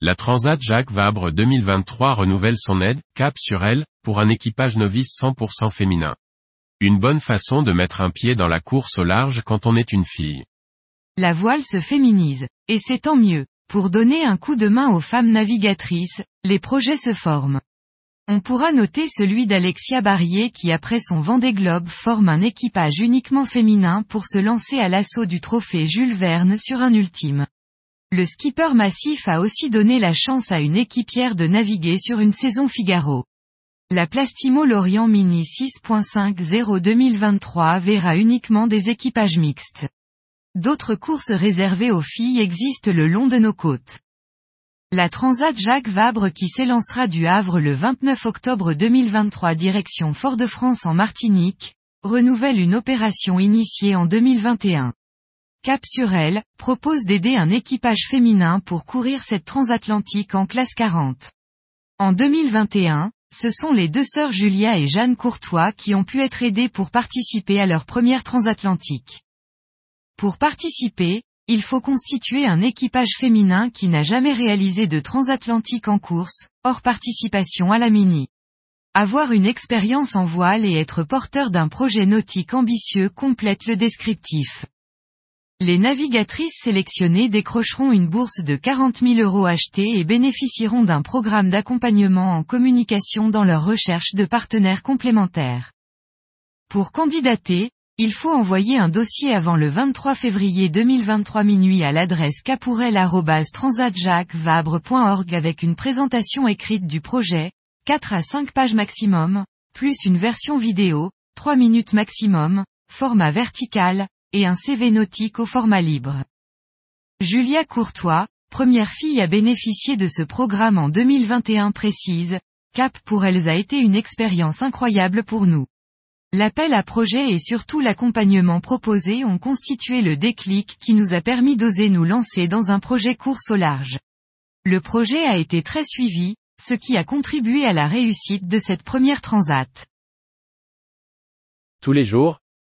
La Transat Jacques Vabre 2023 renouvelle son aide, cap sur elle, pour un équipage novice 100% féminin. Une bonne façon de mettre un pied dans la course au large quand on est une fille. La voile se féminise, et c'est tant mieux. Pour donner un coup de main aux femmes navigatrices, les projets se forment. On pourra noter celui d'Alexia Barrier qui après son Vendée Globe forme un équipage uniquement féminin pour se lancer à l'assaut du trophée Jules Verne sur un ultime. Le skipper massif a aussi donné la chance à une équipière de naviguer sur une saison Figaro. La Plastimo Lorient Mini 6.50 2023 verra uniquement des équipages mixtes. D'autres courses réservées aux filles existent le long de nos côtes. La Transat Jacques Vabre qui s'élancera du Havre le 29 octobre 2023 direction Fort-de-France en Martinique, renouvelle une opération initiée en 2021. Cap sur elle, propose d'aider un équipage féminin pour courir cette transatlantique en classe 40. En 2021, ce sont les deux sœurs Julia et Jeanne Courtois qui ont pu être aidées pour participer à leur première transatlantique. Pour participer, il faut constituer un équipage féminin qui n'a jamais réalisé de transatlantique en course, hors participation à la mini. Avoir une expérience en voile et être porteur d'un projet nautique ambitieux complète le descriptif. Les navigatrices sélectionnées décrocheront une bourse de 40 000 euros achetée et bénéficieront d'un programme d'accompagnement en communication dans leur recherche de partenaires complémentaires. Pour candidater, il faut envoyer un dossier avant le 23 février 2023 minuit à l'adresse capourel.transatjacquesvabre.org avec une présentation écrite du projet, 4 à 5 pages maximum, plus une version vidéo, 3 minutes maximum, format vertical, et un CV nautique au format libre. Julia Courtois, première fille à bénéficier de ce programme en 2021 précise, Cap pour elles a été une expérience incroyable pour nous. L'appel à projet et surtout l'accompagnement proposé ont constitué le déclic qui nous a permis d'oser nous lancer dans un projet course au large. Le projet a été très suivi, ce qui a contribué à la réussite de cette première transat. Tous les jours,